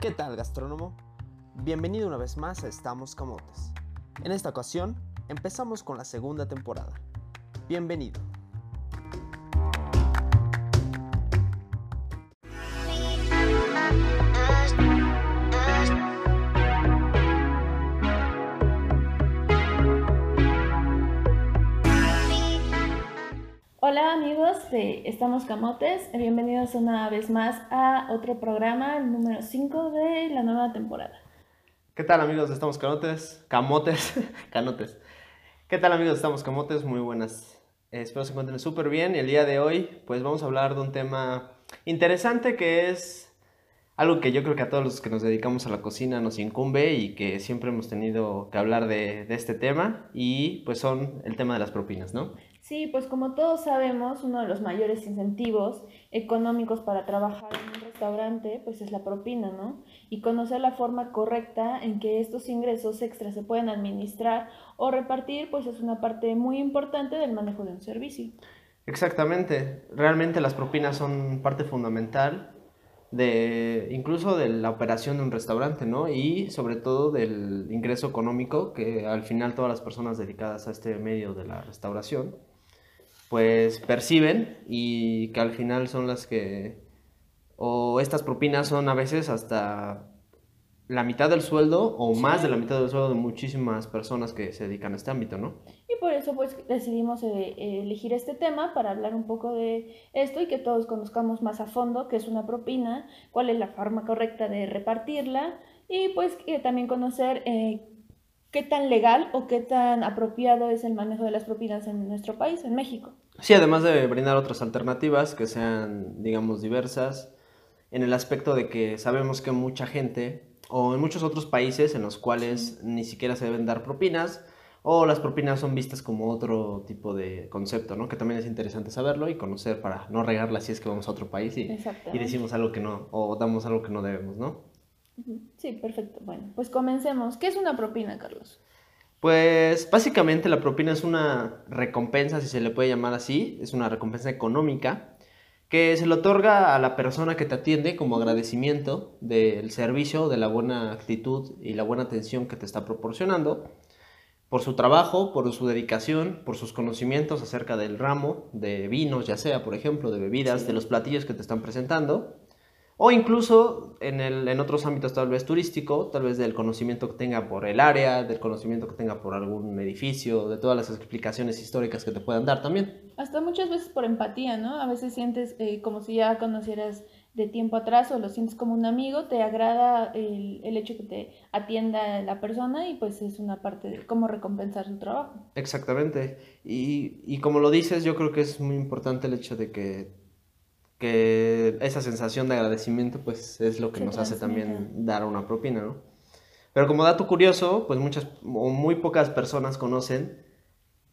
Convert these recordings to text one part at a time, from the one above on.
¿Qué tal, gastrónomo? Bienvenido una vez más a Estamos Camotes. En esta ocasión, empezamos con la segunda temporada. Bienvenido. De Estamos Camotes, bienvenidos una vez más a otro programa, el número 5 de la nueva temporada. ¿Qué tal amigos de Estamos Camotes? Camotes, canotes. ¿Qué tal amigos de Estamos Camotes? Muy buenas. Eh, espero se encuentren súper bien el día de hoy pues vamos a hablar de un tema interesante que es algo que yo creo que a todos los que nos dedicamos a la cocina nos incumbe y que siempre hemos tenido que hablar de este tema y pues son el tema de las propinas, ¿no? Sí, pues como todos sabemos, uno de los mayores incentivos económicos para trabajar en un restaurante, pues es la propina, ¿no? Y conocer la forma correcta en que estos ingresos extras se pueden administrar o repartir, pues es una parte muy importante del manejo de un servicio. Exactamente, realmente las propinas son parte fundamental de incluso de la operación de un restaurante, ¿no? Y sobre todo del ingreso económico que al final todas las personas dedicadas a este medio de la restauración pues perciben y que al final son las que, o estas propinas son a veces hasta la mitad del sueldo o más de la mitad del sueldo de muchísimas personas que se dedican a este ámbito, ¿no? Y por eso pues decidimos eh, elegir este tema para hablar un poco de esto y que todos conozcamos más a fondo qué es una propina, cuál es la forma correcta de repartirla y pues también conocer eh, qué tan legal o qué tan apropiado es el manejo de las propinas en nuestro país, en México. Sí, además de brindar otras alternativas que sean, digamos, diversas, en el aspecto de que sabemos que mucha gente, o en muchos otros países en los cuales ni siquiera se deben dar propinas, o las propinas son vistas como otro tipo de concepto, ¿no? Que también es interesante saberlo y conocer para no regarla si es que vamos a otro país y, y decimos algo que no, o damos algo que no debemos, ¿no? Sí, perfecto. Bueno, pues comencemos. ¿Qué es una propina, Carlos? Pues básicamente la propina es una recompensa, si se le puede llamar así, es una recompensa económica que se le otorga a la persona que te atiende como agradecimiento del servicio, de la buena actitud y la buena atención que te está proporcionando, por su trabajo, por su dedicación, por sus conocimientos acerca del ramo de vinos, ya sea, por ejemplo, de bebidas, de los platillos que te están presentando o incluso en, el, en otros ámbitos tal vez turístico, tal vez del conocimiento que tenga por el área, del conocimiento que tenga por algún edificio, de todas las explicaciones históricas que te puedan dar también. Hasta muchas veces por empatía, ¿no? A veces sientes eh, como si ya conocieras de tiempo atrás o lo sientes como un amigo, te agrada el, el, hecho que te atienda la persona y pues es una parte de cómo recompensar su trabajo. Exactamente. Y, y como lo dices, yo creo que es muy importante el hecho de que que esa sensación de agradecimiento pues es lo que nos hace también dar una propina, ¿no? Pero como dato curioso, pues muchas o muy pocas personas conocen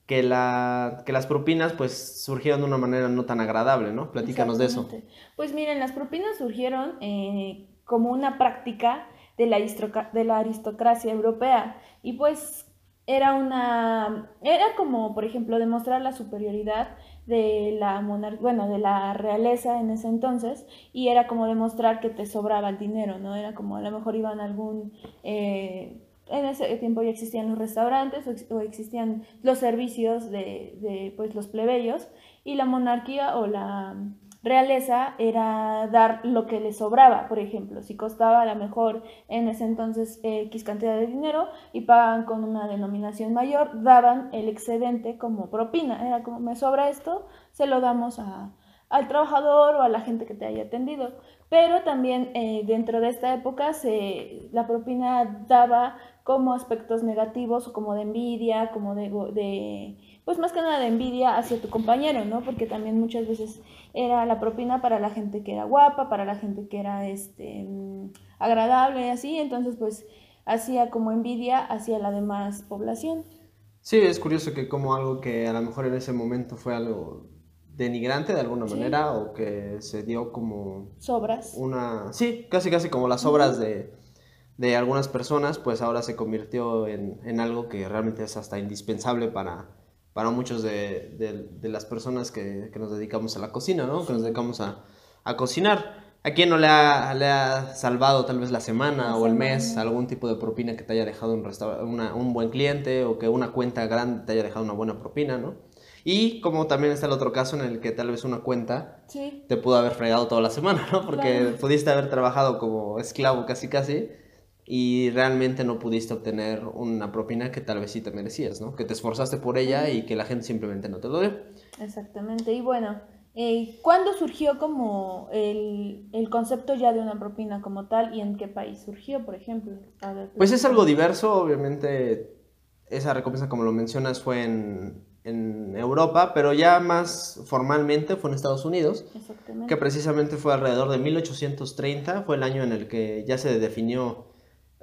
que, la, que las propinas pues surgieron de una manera no tan agradable, ¿no? Platícanos de eso. Pues miren, las propinas surgieron eh, como una práctica de la, de la aristocracia europea y pues era una, era como por ejemplo demostrar la superioridad de la bueno, de la realeza en ese entonces, y era como demostrar que te sobraba el dinero, ¿no? Era como a lo mejor iban a algún... Eh, en ese tiempo ya existían los restaurantes o, existían los servicios de, de pues, los plebeyos y la monarquía o la realeza era dar lo que le sobraba, por ejemplo, si costaba a lo mejor en ese entonces X cantidad de dinero y pagaban con una denominación mayor, daban el excedente como propina, era como me sobra esto, se lo damos a, al trabajador o a la gente que te haya atendido. Pero también eh, dentro de esta época se, la propina daba como aspectos negativos como de envidia, como de, de pues más que nada de envidia hacia tu compañero, ¿no? Porque también muchas veces era la propina para la gente que era guapa, para la gente que era este agradable y así, entonces pues hacía como envidia hacia la demás población. Sí, es curioso que como algo que a lo mejor en ese momento fue algo denigrante de alguna manera o que se dio como sobras. Una sí, casi casi como las obras de, de algunas personas, pues ahora se convirtió en, en algo que realmente es hasta indispensable para para muchos de, de, las personas que, que, nos dedicamos a la cocina, ¿no? Que nos dedicamos a, a, cocinar. ¿A quién no le ha, le ha salvado tal vez la semana o el mes algún tipo de propina que te haya dejado un, una, un buen cliente o que una cuenta grande te haya dejado una buena propina, ¿no? Y como también está el otro caso en el que tal vez una cuenta te pudo haber fregado toda la semana, ¿no? Porque pudiste haber trabajado como esclavo casi casi y realmente no pudiste obtener una propina que tal vez sí te merecías, ¿no? Que te esforzaste por ella y que la gente simplemente no te lo dio. Exactamente. Y bueno, eh, ¿Cuándo surgió como el, concepto ya de una propina como tal y en qué país surgió, por ejemplo? pues es algo diverso, obviamente esa recompensa, como lo mencionas, fue en, Europa, pero ya más formalmente fue en Estados Unidos, que precisamente fue alrededor de 1830, fue el año en el que ya se definió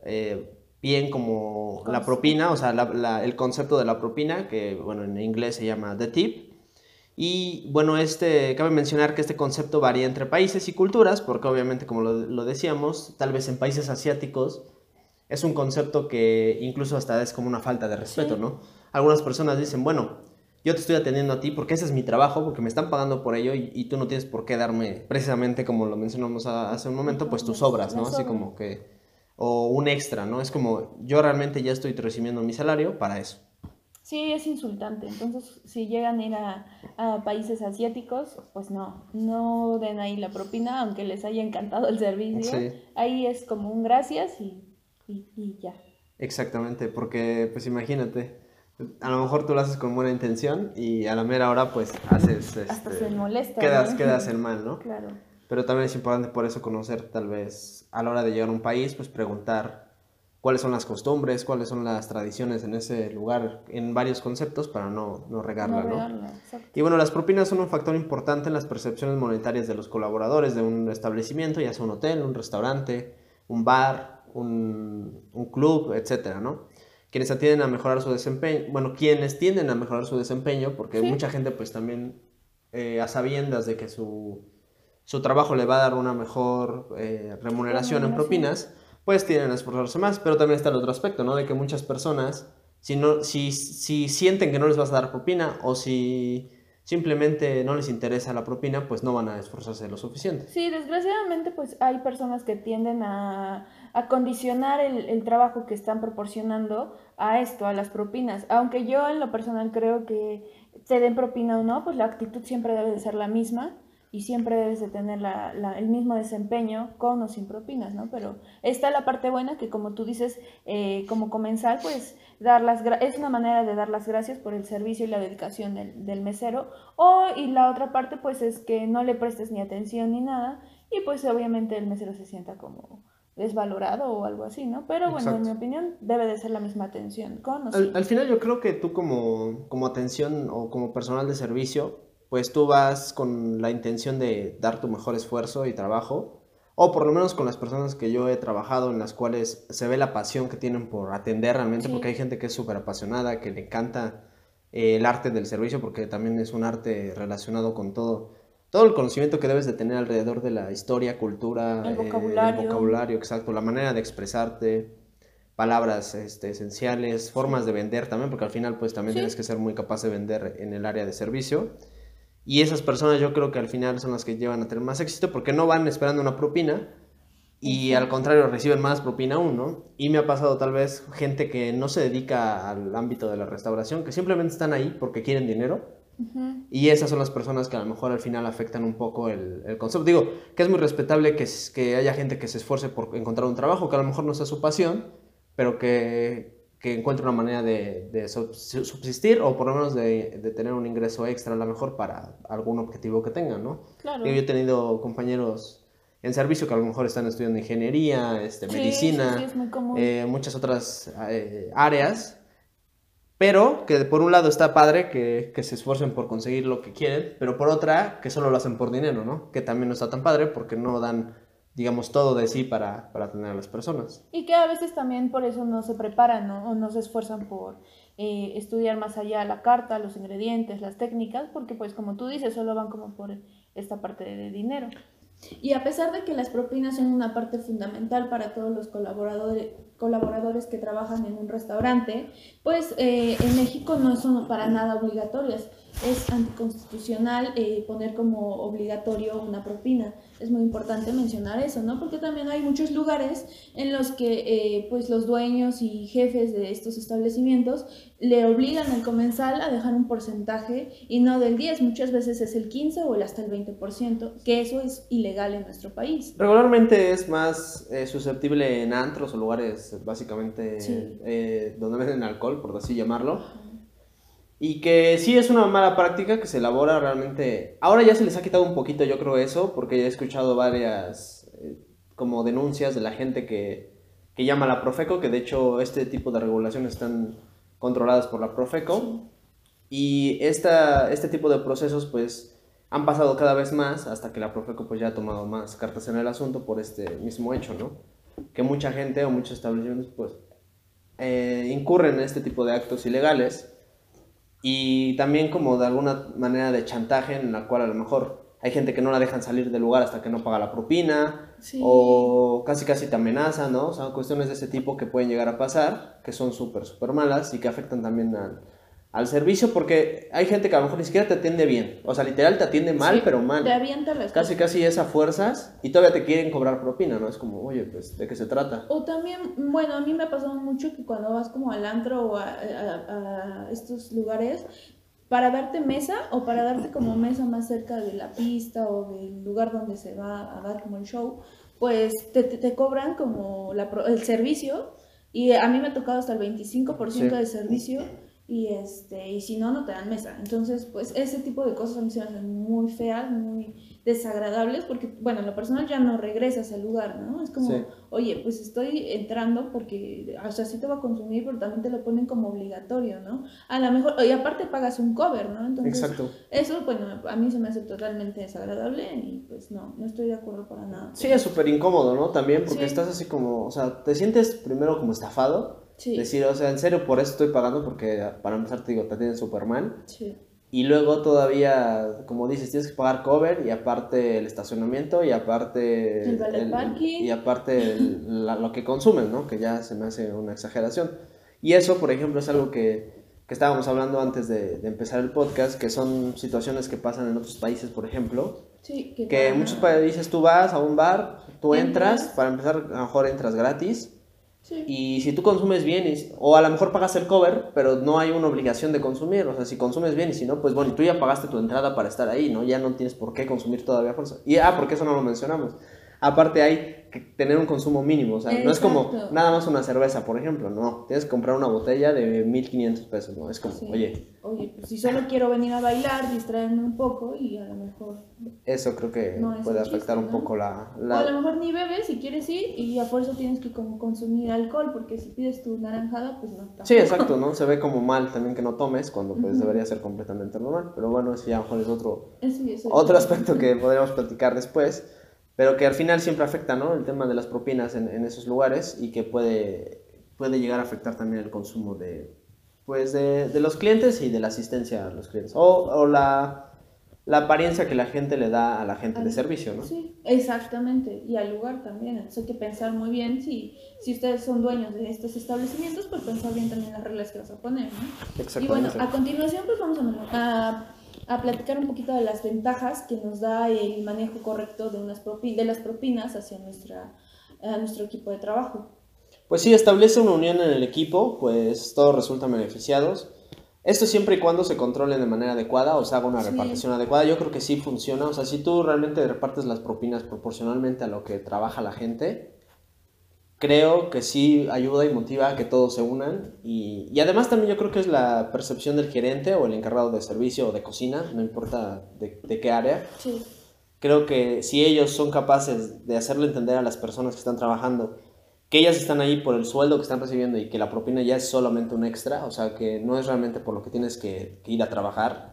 eh, bien como la propina, o sea, el concepto de la propina, que bueno, en inglés se llama the tip, y bueno, este, cabe mencionar que este concepto varía entre países y culturas, porque obviamente, como lo, decíamos, tal vez en países asiáticos es un concepto que incluso hasta es como una falta de respeto, ¿no? Algunas personas dicen, bueno, yo te estoy atendiendo a ti porque ese es mi trabajo, porque me están pagando por ello y, tú no tienes por qué darme, precisamente como lo mencionamos hace un momento, pues tus obras, ¿no? Así como que, o un extra, ¿no? Es como, yo realmente ya estoy recibiendo mi salario para eso. Sí, es insultante. Entonces, si llegan a ir a, países asiáticos, pues no, no den ahí la propina, aunque les haya encantado el servicio. Ahí es como un gracias y, y, ya. Exactamente, porque pues imagínate, a lo mejor tú lo haces con buena intención y a la mera hora pues haces... Hasta este, se molesta. Quedas, quedas en mal, ¿no? Claro. Pero también es importante por eso conocer tal vez a la hora de llegar a un país, pues preguntar cuáles son las costumbres, cuáles son las tradiciones en ese lugar, en varios conceptos para no, no regarla, ¿no? y bueno, las propinas son un factor importante en las percepciones monetarias de los colaboradores de un establecimiento, ya sea un hotel, un restaurante, un bar, un, un club, etcétera, ¿no? Quienes atienden a mejorar su desempeño, bueno, quienes tienden a mejorar su desempeño, porque mucha gente pues también eh, a sabiendas de que su, su trabajo le va a dar una mejor eh, remuneración en propinas, pues tienen a esforzarse más, pero también está el otro aspecto, ¿no? De que muchas personas, si, no, si, si sienten que no les vas a dar propina o si simplemente no les interesa la propina, pues no van a esforzarse lo suficiente. Sí, desgraciadamente pues hay personas que tienden a, a condicionar el, el, trabajo que están proporcionando a esto, a las propinas. Aunque yo en lo personal creo que se den propina o no, pues la actitud siempre debe de ser la misma y siempre debes de tener la, el mismo desempeño con o sin propinas, ¿no? Pero está la parte buena que como tú dices, eh, como comensal, pues dar las es una manera de dar las gracias por el servicio y la dedicación del, del, mesero. O, y la otra parte, pues es que no le prestes ni atención ni nada y pues obviamente el mesero se sienta como desvalorado o algo así, ¿no? Pero bueno, en mi opinión, debe de ser la misma atención con o sin. Al, final yo creo que tú como, como atención o como personal de servicio, pues tú vas con la intención de dar tu mejor esfuerzo y trabajo, o por lo menos con las personas que yo he trabajado en las cuales se ve la pasión que tienen por atender realmente, porque hay gente que es súper apasionada, que le encanta eh, el arte del servicio, porque también es un arte relacionado con todo, todo el conocimiento que debes de tener alrededor de la historia, cultura, el vocabulario, el vocabulario. exacto, la manera de expresarte, palabras este, esenciales, formas de vender también, porque al final pues también tienes que ser muy capaz de vender en el área de servicio. Y esas personas yo creo que al final son las que llevan a tener más éxito porque no van esperando una propina y al contrario reciben más propina aún, ¿no? Y me ha pasado tal vez gente que no se dedica al ámbito de la restauración, que simplemente están ahí porque quieren dinero. Y esas son las personas que a lo mejor al final afectan un poco el, el concepto. Digo, que es muy respetable que, que haya gente que se esfuerce por encontrar un trabajo que a lo mejor no sea su pasión, pero que, que encuentre una manera de, subsistir o por lo menos de, tener un ingreso extra a lo mejor para algún objetivo que tengan, ¿no? Claro. Yo he tenido compañeros en servicio que a lo mejor están estudiando ingeniería, este, medicina, eh, muchas otras eh, áreas, pero que por un lado está padre que, que, se esfuercen por conseguir lo que quieren, pero por otra que solo lo hacen por dinero, ¿no? Que también no está tan padre porque no dan digamos, todo de sí para, para tener a las personas. Y que a veces también por eso no se preparan ¿no? o no se esfuerzan por eh, estudiar más allá la carta, los ingredientes, las técnicas, porque pues como tú dices, solo van como por esta parte de dinero. Y a pesar de que las propinas son una parte fundamental para todos los colaboradores, colaboradores que trabajan en un restaurante, pues eh, en México no son para nada obligatorias. Es anticonstitucional eh, poner como obligatorio una propina. Es muy importante mencionar eso, ¿no? Porque también hay muchos lugares en los que eh, pues los dueños y jefes de estos establecimientos le obligan al comensal a dejar un porcentaje y no del 10, muchas veces es el 15 o el hasta el 20%, que eso es ilegal en nuestro país. Regularmente es más eh, susceptible en antros o lugares básicamente donde venden alcohol, por así llamarlo y que sí es una mala práctica que se elabora realmente. Ahora ya se les ha quitado un poquito, yo creo, eso, porque he escuchado varias eh, como denuncias de la gente que, que, llama a la Profeco, que de hecho este tipo de regulaciones están controladas por la Profeco. Y esta, este tipo de procesos, pues, han pasado cada vez más hasta que la Profeco pues ya ha tomado más cartas en el asunto por este mismo hecho, ¿no? Que mucha gente o muchos establecimientos, pues, eh, incurren en este tipo de actos ilegales y también como de alguna manera de chantaje en la cual a lo mejor hay gente que no la dejan salir del lugar hasta que no paga la propina o casi casi te amenazan, ¿no? O sea, cuestiones de ese tipo que pueden llegar a pasar, que son súper, súper malas y que afectan también al, al servicio porque hay gente que a lo mejor ni siquiera te atiende bien. O sea, literal te atiende mal, pero mal. Te avienta las Casi, casi es a fuerzas y todavía te quieren cobrar propina, ¿no? Es como, oye, pues, ¿de qué se trata? O también, bueno, a mí me ha pasado mucho que cuando vas como al antro o a, estos lugares, para darte mesa o para darte como mesa más cerca de la pista o del lugar donde se va a dar como el show, pues te, te, cobran como la, el servicio y a mí me ha tocado hasta el 25% de servicio y este y si no no te dan mesa. Entonces pues ese tipo de cosas a mí se me hacen muy feas muy desagradables porque bueno la persona ya no regresa a ese lugar no es como oye pues estoy entrando porque o sea sí te va a consumir pero también te lo ponen como obligatorio no a lo mejor y aparte pagas un cover no entonces Exacto. eso bueno a mí se me hace totalmente desagradable y pues no no estoy de acuerdo para nada. Sí es súper incómodo no también porque estás así como o sea te sientes primero como estafado Decir, o sea, en serio, por eso estoy pagando, porque para empezar te digo, te atienden súper mal. Sí. Y luego todavía, como dices, tienes que pagar cover y aparte el estacionamiento y aparte... El, el parking. Y aparte lo que consumen, ¿no? Que ya se me hace una exageración. Y eso, por ejemplo, es algo que, que estábamos hablando antes de, de, empezar el podcast, que son situaciones que pasan en otros países, por ejemplo. Sí, que, que en muchos países tú vas a un bar, tú entras, para empezar, a lo mejor entras gratis y si tú consumes bien, o a lo mejor pagas el cover, pero no hay una obligación de consumir. O sea, si consumes bien y si no, pues bueno, tú ya pagaste tu entrada para estar ahí, ¿no? Ya no tienes por qué consumir todavía fuerza. Y ah, porque eso no lo mencionamos. Aparte hay que tener un consumo mínimo, o sea, no es como nada más una cerveza, por ejemplo, no, tienes que comprar una botella de 1500 pesos, ¿no? Es como, oye. Oye, pues si solo quiero venir a bailar, distraerme un poco y a lo mejor... Eso creo que puede afectar un poco la, la, O a lo mejor ni bebes si quieres ir y a fuerza tienes que como consumir alcohol, porque si pides tu naranjada, pues no. Sí, exacto, ¿no? Se ve como mal también que no tomes, cuando pues debería ser completamente normal, pero bueno, eso ya a lo mejor es otro, otro aspecto que podríamos platicar después pero que al final siempre afecta, ¿no? El tema de las propinas en, en esos lugares y que puede, puede llegar a afectar también el consumo de, pues de, de los clientes y de la asistencia a los clientes. O, o la, la, apariencia que la gente le da a la gente de servicio, ¿no? Sí, exactamente. Y al lugar también. Entonces hay que pensar muy bien si, si ustedes son dueños de estos establecimientos, pues pensar bien también las reglas que vas a poner, ¿no? Exactamente. Y bueno, a continuación pues vamos a a platicar un poquito de las ventajas que nos da el manejo correcto de, unas de las propinas hacia nuestra, nuestro equipo de trabajo. Pues sí, establece una unión en el equipo, pues todos resultan beneficiados. Esto siempre y cuando se controle de manera adecuada o se haga una repartición adecuada, yo creo que sí funciona. O sea, si tú realmente repartes las propinas proporcionalmente a lo que trabaja la gente, creo que sí ayuda y motiva a que todos se unan. Y, y, además también yo creo que es la percepción del gerente o el encargado de servicio o de cocina, no importa de, de qué área. Sí. Creo que si ellos son capaces de hacerle entender a las personas que están trabajando que ellas están ahí por el sueldo que están recibiendo y que la propina ya es solamente un extra, o sea, que no es realmente por lo que tienes que, ir a trabajar.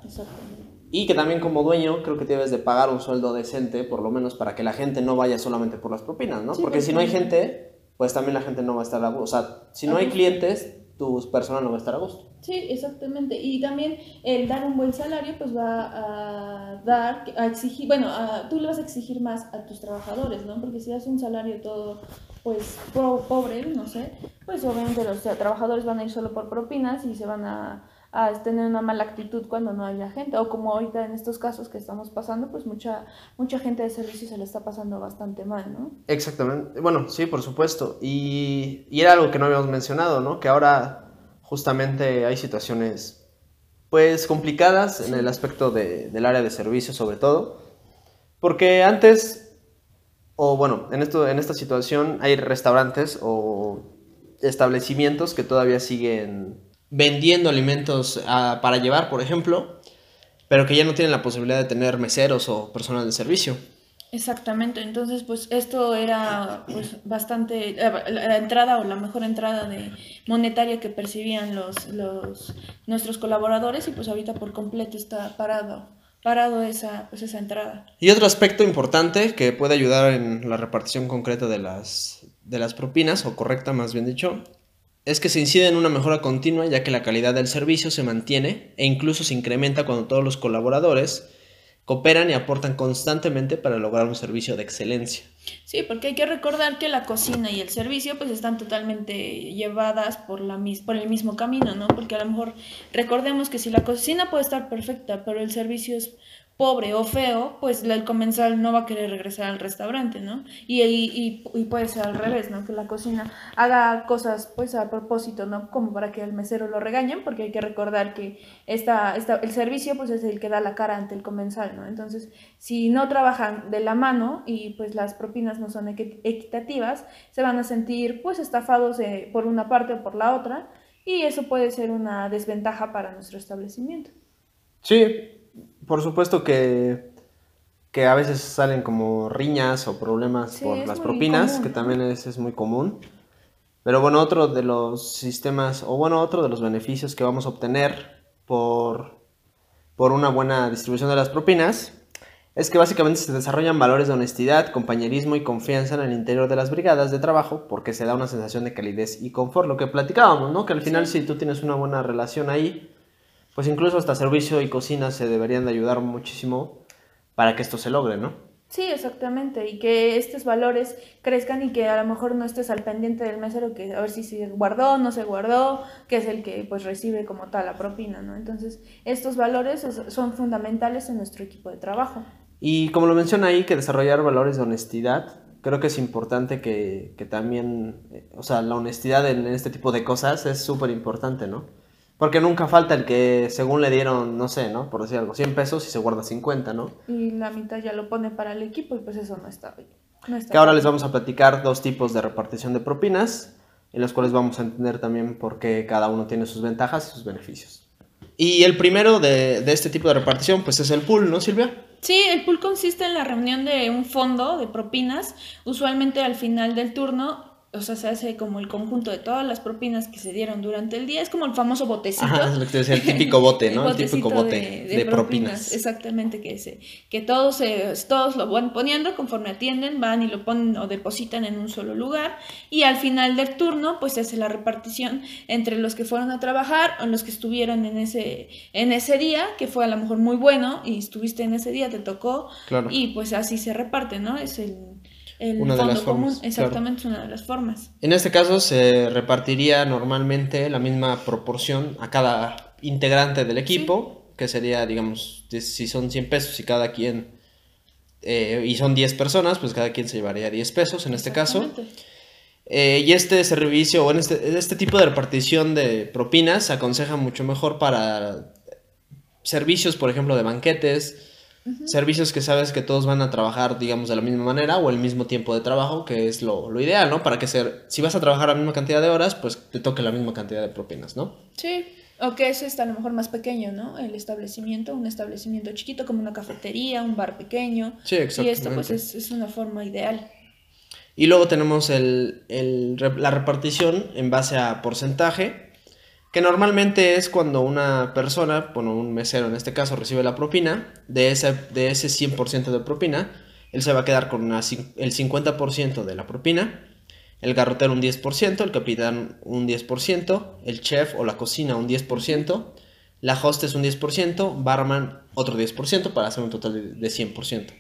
Y que también como dueño creo que debes de pagar un sueldo decente, por lo menos para que la gente no vaya solamente por las propinas, ¿no? Porque si no hay gente, pues también la gente no va a estar a gusto. O sea, si no hay clientes, tu personal no va a estar a gusto. Sí, exactamente. Y también el dar un buen salario, pues va a dar, a exigir, bueno, tú le vas a exigir más a tus trabajadores, ¿no? Porque si das un salario todo, pues, pobre, no sé, pues obviamente los trabajadores van a ir solo por propinas y se van a, a tener una mala actitud cuando no haya gente. O como ahorita en estos casos que estamos pasando, pues mucha, mucha gente de servicio se le está pasando bastante mal, ¿no? Exactamente. Bueno, sí, por supuesto. Y, y era algo que no habíamos mencionado, ¿no? Que ahora justamente hay situaciones, pues, complicadas en el aspecto de, del área de servicio, sobre todo. Porque antes, o bueno, en, esto, en esta situación hay restaurantes o establecimientos que todavía siguen vendiendo alimentos ah, para llevar, por ejemplo, pero que ya no tienen la posibilidad de tener meseros o personal de servicio. Exactamente, entonces pues esto era pues bastante eh, la entrada o la mejor entrada de monetaria que percibían los, los nuestros colaboradores y pues ahorita por completo está parado parado esa pues esa entrada. Y otro aspecto importante que puede ayudar en la repartición concreta de las de las propinas o correcta más bien dicho es que se incide en una mejora continua ya que la calidad del servicio se mantiene e incluso se incrementa cuando todos los colaboradores cooperan y aportan constantemente para lograr un servicio de excelencia. Sí, porque hay que recordar que la cocina y el servicio pues están totalmente llevadas por, la, por el mismo camino, ¿no? Porque a lo mejor recordemos que si la cocina puede estar perfecta, pero el servicio es pobre o feo, pues el comensal no va a querer regresar al restaurante, ¿no? Y, y, puede ser al revés, ¿no? Que la cocina haga cosas pues a propósito, ¿no? Como para que el mesero lo regañen, porque hay que recordar que esta, esta, el servicio pues es el que da la cara ante el comensal, ¿no? Entonces, si no trabajan de la mano y pues las propinas no son equitativas, se van a sentir pues estafados por una parte o por la otra, y eso puede ser una desventaja para nuestro establecimiento. Sí, por supuesto que, que a veces salen como riñas o problemas por las propinas, que también es, es muy común. Pero bueno, otro de los sistemas, o bueno, otro de los beneficios que vamos a obtener por, por una buena distribución de las propinas es que básicamente se desarrollan valores de honestidad, compañerismo y confianza en el interior de las brigadas de trabajo porque se da una sensación de calidez y confort, lo que platicábamos, ¿no? Que al final si tú tienes una buena relación ahí, pues incluso hasta servicio y cocina se deberían de ayudar muchísimo para que esto se logre, ¿no? Sí, exactamente, y que estos valores crezcan y que a lo mejor no estés al pendiente del mesero que a ver si se guardó, no se guardó, que es el que pues recibe como tal la propina, ¿no? Entonces, estos valores son fundamentales en nuestro equipo de trabajo. Y como lo menciona ahí, que desarrollar valores de honestidad, creo que es importante que, que también, eh, o sea, la honestidad en este tipo de cosas es súper importante, ¿no? Porque nunca falta el que según le dieron, no sé, ¿no? Por decir algo, 100 pesos y se guarda 50, ¿no? Y la mitad ya lo pone para el equipo y pues eso no está bien. que ahora les vamos a platicar dos tipos de repartición de propinas, en los cuales vamos a entender también por qué cada uno tiene sus ventajas y sus beneficios. Y el primero de, de este tipo de repartición, pues es el pool, ¿no, Silvia? Sí, el pool consiste en la reunión de un fondo de propinas, usualmente al final del turno, o sea, se hace como el conjunto de todas las propinas que se dieron durante el día. Es como el famoso botecito. Ajá, es lo que te decía, el típico bote, ¿no? el, típico bote de, propinas. Exactamente, que, se, que todos, se, todos lo van poniendo conforme atienden, van y lo ponen o depositan en un solo lugar. Y al final del turno, pues se hace la repartición entre los que fueron a trabajar o los que estuvieron en ese, en ese día, que fue a lo mejor muy bueno y estuviste en ese día, te tocó. Claro. Y pues así se reparte, ¿no? Es el una de las formas, exactamente una de las formas. En este caso se repartiría normalmente la misma proporción a cada integrante del equipo, que sería, digamos, si son 100 pesos y cada quien, eh, y son 10 personas, pues cada quien se llevaría 10 pesos en este caso. Eh, y este servicio, o en este, este tipo de repartición de propinas se aconseja mucho mejor para servicios, por ejemplo, de banquetes, Servicios que sabes que todos van a trabajar, digamos, de la misma manera o el mismo tiempo de trabajo, que es lo, ideal, ¿no? Para que ser, si vas a trabajar la misma cantidad de horas, pues te toque la misma cantidad de propinas, ¿no? Sí, o que eso está a lo mejor más pequeño, ¿no? El establecimiento, un establecimiento chiquito como una cafetería, un bar pequeño. Sí, exactamente. Y esto pues es, una forma ideal. Y luego tenemos el, la repartición en base a porcentaje que normalmente es cuando una persona, bueno, un mesero en este caso, recibe la propina, de ese, de ese 100% de propina, él se va a quedar con el 50% de la propina, el garrotero un 10%, el capitán un 10%, el chef o la cocina un 10%, la hostess un 10%, barman otro 10% para hacer un total de 100%.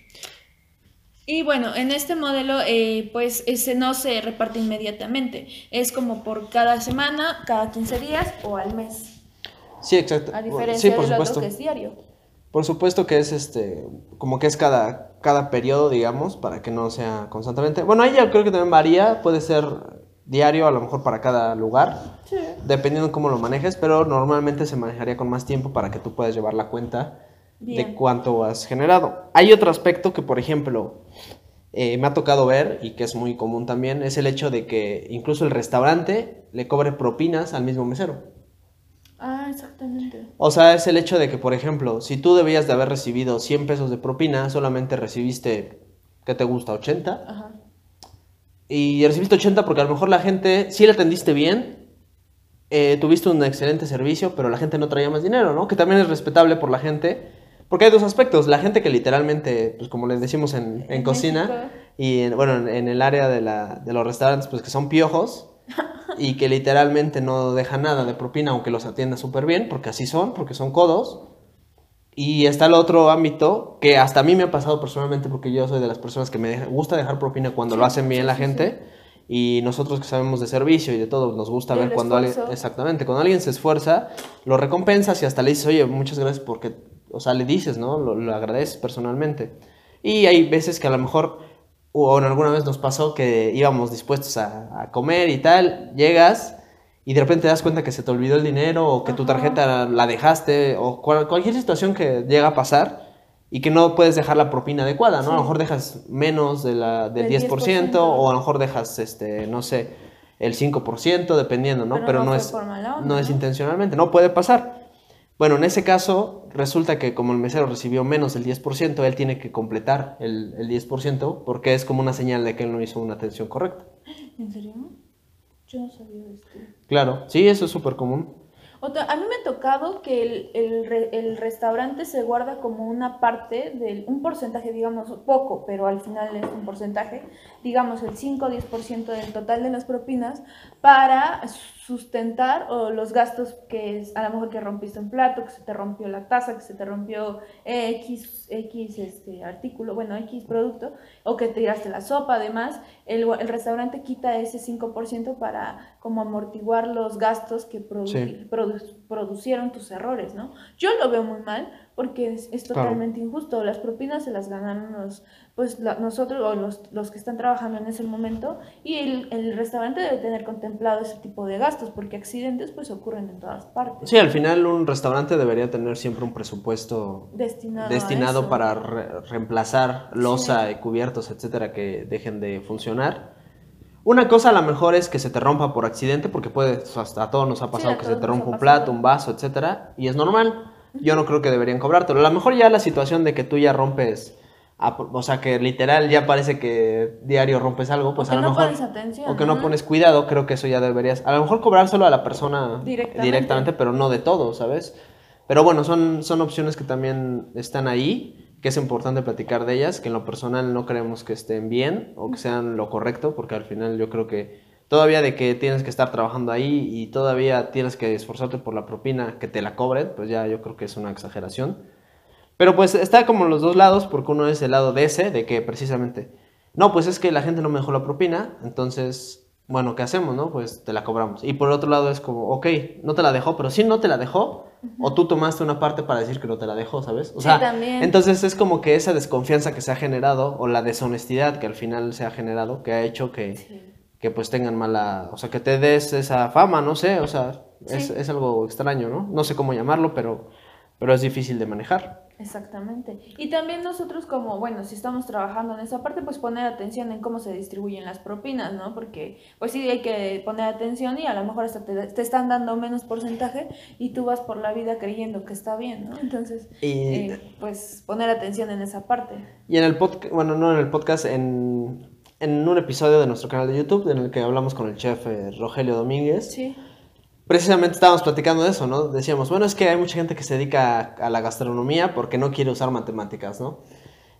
Y bueno, en este modelo, eh, pues ese no se reparte inmediatamente. Es como por cada semana, cada 15 días o al mes. Sí, exacto. A Sí, diferencia por del otro supuesto. que es diario. Por supuesto que es este, como que es cada, cada periodo, digamos, para que no sea constantemente. Bueno, ahí ya creo que también varía, puede ser diario, a lo mejor para cada lugar, Sí. dependiendo de cómo lo manejes, pero normalmente se manejaría con más tiempo para que tú puedas llevar la cuenta de cuánto has generado. Hay otro aspecto que, por ejemplo, eh, me ha tocado ver y que es muy común también, es el hecho de que incluso el restaurante le cobre propinas al mismo mesero. Ah, exactamente. O sea, es el hecho de que, por ejemplo, si tú debías de haber recibido 100 pesos de propina, solamente recibiste, ¿qué te gusta? 80. Ajá. Y recibiste 80 porque a lo mejor la gente, sí le atendiste bien, eh, tuviste un excelente servicio, pero la gente no traía más dinero, ¿no? Que también es respetable por la gente. Porque hay dos aspectos. La gente que literalmente, pues como les decimos en, en En cocina, México. y en, bueno, en, el área de, la, de los restaurantes, pues que son piojos y que literalmente no dejan nada de propina, aunque los atienda súper bien, porque así son, porque son codos. Y está el otro ámbito que hasta a mí me ha pasado personalmente, porque yo soy de las personas que me deja- gusta dejar propina cuando lo hacen bien la gente. Y nosotros que sabemos de servicio y de todo, nos gusta ver cuando alguien, esfuerzo. exactamente, cuando alguien se esfuerza, lo recompensas y hasta le dices, oye, muchas gracias porque, o sea, le dices, ¿no? Lo, lo agradeces personalmente. Y hay veces que a lo mejor, o alguna vez nos pasó que íbamos dispuestos a, a comer y tal, llegas y de repente te das cuenta que se te olvidó el dinero o que tu tarjeta la dejaste o cual- cualquier situación que llega a pasar y que no puedes dejar la propina adecuada, ¿no? A lo mejor dejas menos de la, del Del 10%, 10%. o a lo mejor dejas, este, no sé, el 5%, dependiendo, ¿no? Pero Pero, no es, onda, no es intencionalmente, no puede pasar. Bueno, en ese caso, resulta que como el mesero recibió menos del 10%, él tiene que completar el, el 10% porque es como una señal de que él no hizo una atención correcta. ¿En serio? Yo no sabía esto. Claro, sí, eso es súper común. Otra, a mí me ha tocado que el, el el restaurante se guarda como una parte del, un porcentaje, digamos, poco, pero al final es un porcentaje, digamos el 5 o 10% del total de las propinas para sustentar o los gastos que es, a lo mejor que rompiste un plato, que se te rompió la taza, que se te rompió X, X este, artículo, bueno, X producto, o que tiraste la sopa, además, el, el restaurante quita ese 5% para como amortiguar los gastos que produ- Sí. produ- producieron tus errores, ¿no? Yo lo veo muy mal porque es, es Claro. totalmente injusto. Las propinas se las ganaron los, pues, la- nosotros o los, los que están trabajando en ese momento y el, el restaurante debe tener contemplado ese tipo de gastos porque accidentes pues ocurren en todas partes. Sí, al final un restaurante debería tener siempre un presupuesto Destinado, destinado para re- reemplazar losa y cubiertos, etcétera, que dejen de funcionar. Una cosa a lo mejor es que se te rompa por accidente, porque puede, hasta a todos nos ha pasado que se te rompa un plato, un vaso, etcétera, y es normal. Yo no creo que deberían cobrártelo. A lo mejor ya la situación de que tú ya rompes, a- o sea, que literal ya parece que diario rompes algo, pues O a lo no mejor pones atención, o que no ¿no? pones cuidado, creo que eso ya deberías, a lo mejor cobrárselo a la persona Directamente. directamente pero no de todo, ¿sabes? Pero bueno, son, son opciones que también están ahí, que es importante platicar de ellas, que en lo personal no creemos que estén bien o que sean lo correcto, porque al final yo creo que todavía de que tienes que estar trabajando ahí y todavía tienes que esforzarte por la propina que te la cobren, pues ya yo creo que es una exageración. Pero pues está como los dos lados, porque uno es el lado de ese, de que precisamente, no, pues es que la gente no me dejó la propina, entonces, bueno, ¿qué hacemos, no? Pues te la cobramos. Y por el otro lado es como, ok, no te la dejó, pero si no te la dejó, o tú tomaste una parte para decir que no te la dejó, ¿sabes? O Sí, sea, también. entonces es como que esa desconfianza que se ha generado, o la deshonestidad que al final se ha generado, que ha hecho que, Sí. que pues tengan mala, o sea, que te des esa fama, no sé, o sea, es, Sí. es algo extraño, ¿no? No sé cómo llamarlo, pero, pero es difícil de manejar. Exactamente. Y también nosotros como, bueno, si estamos trabajando en esa parte, pues poner atención en cómo se distribuyen las propinas, ¿no? Porque pues sí hay que poner atención y a lo mejor hasta te, te están dando menos porcentaje y tú vas por la vida creyendo que está bien, ¿no? Entonces, Y, eh, pues poner atención en esa parte. y en el podcast, bueno, no en el podcast, en, en un episodio de nuestro canal de YouTube en el que hablamos con el chef eh, Rogelio Domínguez, Sí. Precisamente estábamos platicando de eso, ¿no? Decíamos, bueno, es que hay mucha gente que se dedica a, a la gastronomía porque no quiere usar matemáticas, ¿no?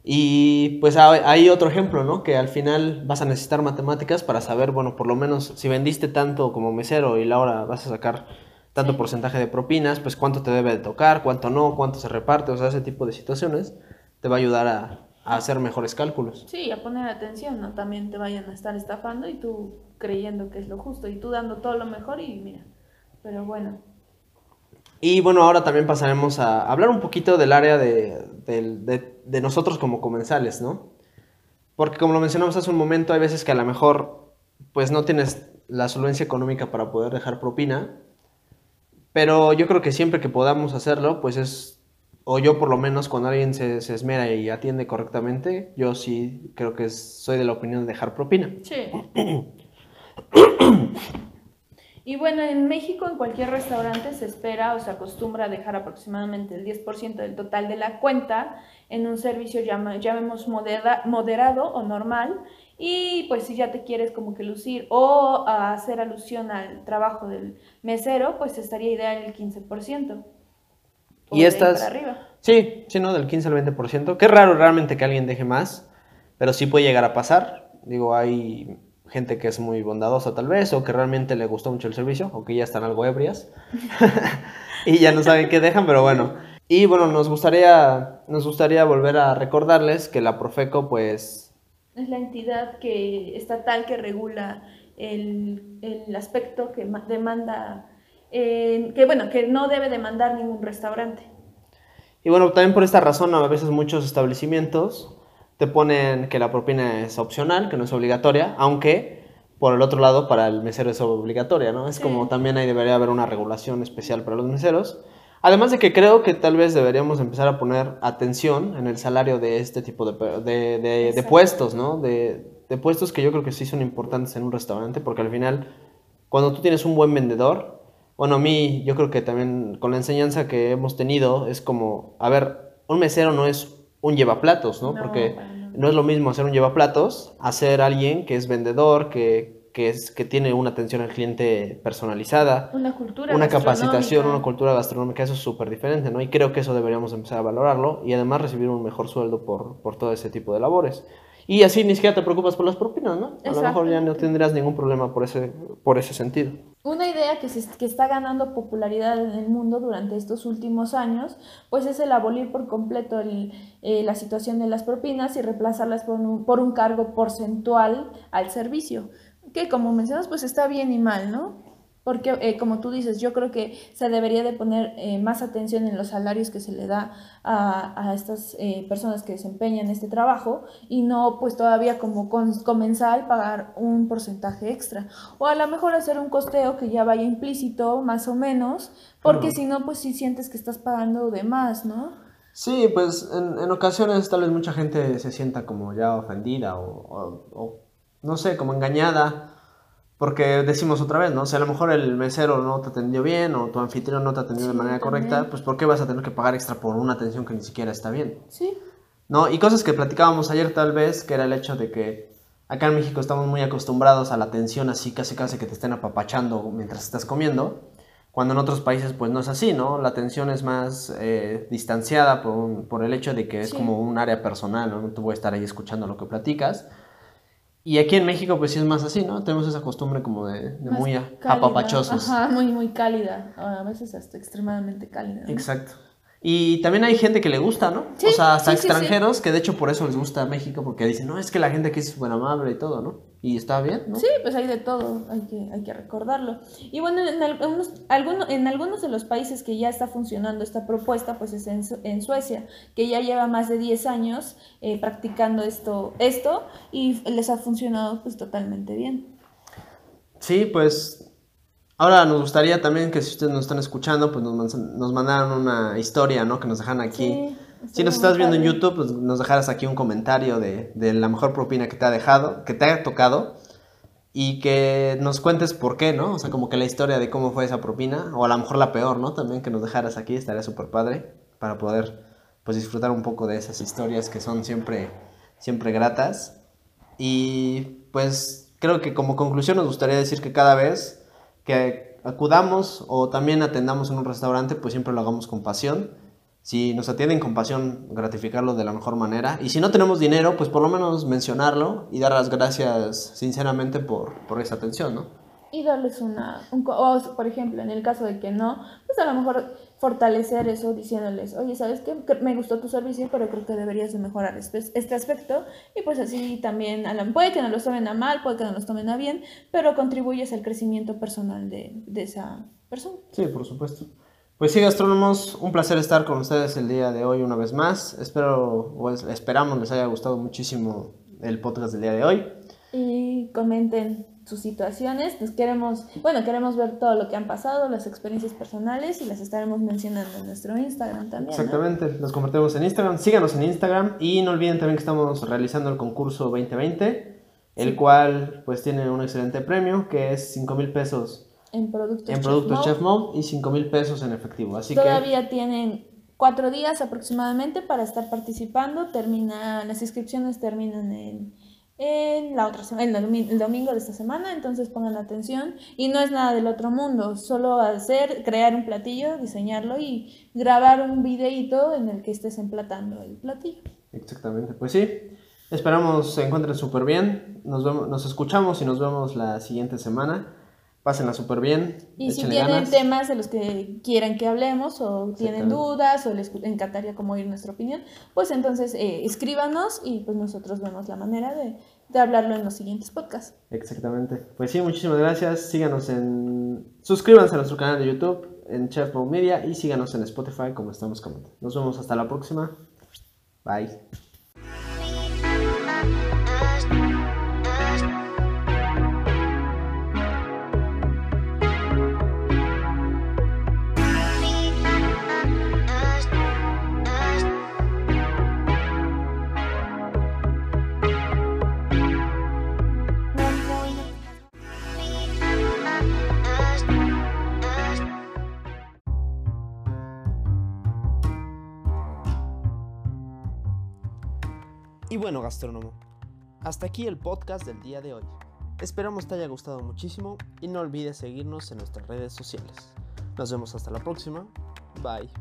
Y pues hay, otro ejemplo, ¿no? Que al final vas a necesitar matemáticas para saber, bueno, por lo menos si vendiste tanto como mesero y la hora vas a sacar tanto porcentaje de propinas, pues cuánto te debe de tocar, cuánto no, cuánto se reparte, o sea, ese tipo de situaciones te va a ayudar a, a hacer mejores cálculos. Sí, a poner atención, ¿no? También te vayan a estar estafando y tú creyendo que es lo justo y tú dando todo lo mejor y mira. Pero bueno. Y bueno, ahora también pasaremos a hablar un poquito del área de, de nosotros como comensales, ¿no? Porque como lo mencionamos hace un momento, hay veces que a lo mejor pues no tienes la solvencia económica para poder dejar propina, pero yo creo que siempre que podamos hacerlo, pues es, o yo por lo menos cuando alguien se, esmera y atiende correctamente, yo sí creo que soy de la opinión de dejar propina. Sí. Y bueno, en México en cualquier restaurante se espera o se acostumbra a dejar aproximadamente el 10% del total de la cuenta en un servicio llamemos moderado o normal y pues si ya te quieres como que lucir o hacer alusión al trabajo del mesero, pues estaría ideal el 15%. Y estas... arriba. Sí, sí, ¿no? Del 15 al 20%. Qué raro realmente que alguien deje más, pero sí puede llegar a pasar. Digo, hay gente que es muy bondadosa tal vez, o que realmente le gustó mucho el servicio, o que ya están algo ebrias, y ya no saben qué dejan, pero bueno. Y bueno, nos gustaría, nos gustaría volver a recordarles que la Profeco, pues, es la entidad que, estatal que regula el, el aspecto que demanda, eh, que bueno, que no debe demandar ningún restaurante. Y bueno, también por esta razón a veces muchos establecimientos te ponen que la propina es opcional, que no es obligatoria, aunque por el otro lado para el mesero es obligatoria, ¿no? Es como también ahí debería haber una regulación especial para los meseros. Además de que creo que tal vez deberíamos empezar a poner atención en el salario de este tipo de, de, puestos, ¿no? De, puestos que yo creo que sí son importantes en un restaurante, porque al final, cuando tú tienes un buen vendedor, bueno, a mí yo creo que también con la enseñanza que hemos tenido es como, a ver, un mesero no es un llevaplatos, ¿no? porque no es lo mismo hacer un llevaplatos a ser alguien que es vendedor, que, que, es, que tiene una atención al cliente personalizada, una cultura una capacitación, una cultura gastronómica, eso es súper diferente, ¿no? Y creo que eso deberíamos empezar a valorarlo y además recibir un mejor sueldo por, por todo ese tipo de labores. Y así ni siquiera te preocupas por las propinas, ¿no? A lo mejor ya no tendrás ningún problema por ese, por ese sentido. Una idea que, se, que está ganando popularidad en el mundo durante estos últimos años, pues es el abolir por completo el, eh, la situación de las propinas y reemplazarlas por un, por un cargo porcentual al servicio que como mencionas, pues está bien y mal, ¿no? Porque, eh, como tú dices, yo creo que se debería de poner eh, más atención en los salarios que se le da a, a estas eh, personas que desempeñan este trabajo y no, pues todavía como comenzar pagar un porcentaje extra. O a lo mejor hacer un costeo que ya vaya implícito, más o menos, porque si no, pues sí sientes que estás pagando de más, ¿no? Sí, pues en, en ocasiones tal vez mucha gente se sienta como ya ofendida o, o no sé, como engañada. Porque decimos otra vez, ¿no? Si a lo mejor el mesero no te atendió bien o tu anfitrión no te atendió de manera correcta, pues ¿por qué vas a tener que pagar extra por una atención que ni siquiera está bien? Sí. ¿No? Y cosas que platicábamos ayer tal vez, que era el hecho de que acá en México estamos muy acostumbrados a la atención así, casi casi que te estén apapachando mientras estás comiendo, cuando en otros países pues no es así, ¿no? La atención es más eh, distanciada por, por, el hecho de que es como un área personal, ¿no? No te voy a estar ahí escuchando lo que platicas y aquí en México, pues sí es más así, ¿no? Tenemos esa costumbre como de, muy apapachosos. Ajá, muy, muy cálida. A veces hasta extremadamente cálida. Exacto. Y también hay gente que le gusta, ¿no? o sea, hasta extranjeros que de hecho por eso les gusta México, porque dicen, no, es que la gente aquí es súper amable y todo, ¿no? Y está bien, ¿no? Sí, pues hay de todo, hay que, hay que recordarlo. Y bueno, en algunos, en algunos de los países que ya está funcionando esta propuesta, pues es en, Suecia, que ya lleva más de 10 años eh, practicando esto, esto y les ha funcionado pues totalmente bien. Sí, pues Ahora nos gustaría también que si ustedes nos están escuchando, pues nos, nos mandaran una historia, ¿no? Que nos dejan aquí. si nos estás viendo en YouTube, pues nos dejaras aquí un comentario de, de, la mejor propina que te ha dejado, que te ha tocado. Y que nos cuentes por qué, ¿no? O sea, como que la historia de cómo fue esa propina. O a lo mejor la peor, ¿no? También que nos dejaras aquí, estaría súper padre. Para poder, pues, disfrutar un poco de esas historias que son siempre, siempre gratas. Y, pues, creo que como conclusión nos gustaría decir que cada vez que acudamos o también atendamos en un restaurante, pues siempre lo hagamos con pasión. Si nos atienden con pasión, gratificarlo de la mejor manera. Y si no tenemos dinero, pues por lo menos mencionarlo y dar las gracias sinceramente por, por esa atención, ¿no? y darles una, un, o por ejemplo, en el caso de que no, pues a lo mejor fortalecer eso diciéndoles, oye, ¿sabes qué? Me gustó tu servicio, pero creo que deberías de mejorar este, este aspecto y pues así también, puede que no los tomen a mal, puede que no los tomen a bien, pero contribuyes al crecimiento personal de, de esa persona. Sí, por supuesto. Pues sí, gastrónomos, un placer estar con ustedes el día de hoy una vez más. Espero, o esperamos les haya gustado muchísimo el podcast del día de hoy. Y comenten sus situaciones. Nos queremos, bueno, queremos ver todo lo que han pasado, las experiencias personales y las estaremos mencionando en nuestro Instagram también. Exactamente, los compartimos en Instagram. Síganos en Instagram y no olviden también que estamos realizando el concurso 2020, el cual pues tiene un excelente premio que es 5 mil pesos en productos, en productos Chef, Mode y 5 mil pesos en efectivo. Así Todavía tienen cuatro días aproximadamente para estar participando. Termina, las inscripciones terminan en, en la otra semana, el, domingo de esta semana, entonces pongan atención. Y no es nada del otro mundo, solo hacer, crear un platillo, diseñarlo y grabar un videíto en el que estés emplatando el platillo. Exactamente, pues sí. Esperamos se encuentren súper bien. Nos, nos escuchamos y nos vemos la siguiente semana pásenla súper bien. Y si tienen temas de los que quieran que hablemos o tienen dudas o les encantaría como oír nuestra opinión, pues entonces eh, escríbanos y pues nosotros vemos la manera de, de, hablarlo en los siguientes podcasts. Exactamente. Pues sí, muchísimas gracias. Síganos en... Suscríbanse a nuestro canal de YouTube en Chef Media y síganos en Spotify como estamos comentando. Nos vemos hasta la próxima. Bye. Bueno, gastrónomo, hasta aquí el podcast del día de hoy. Esperamos te haya gustado muchísimo y no olvides seguirnos en nuestras redes sociales. Nos vemos hasta la próxima. Bye.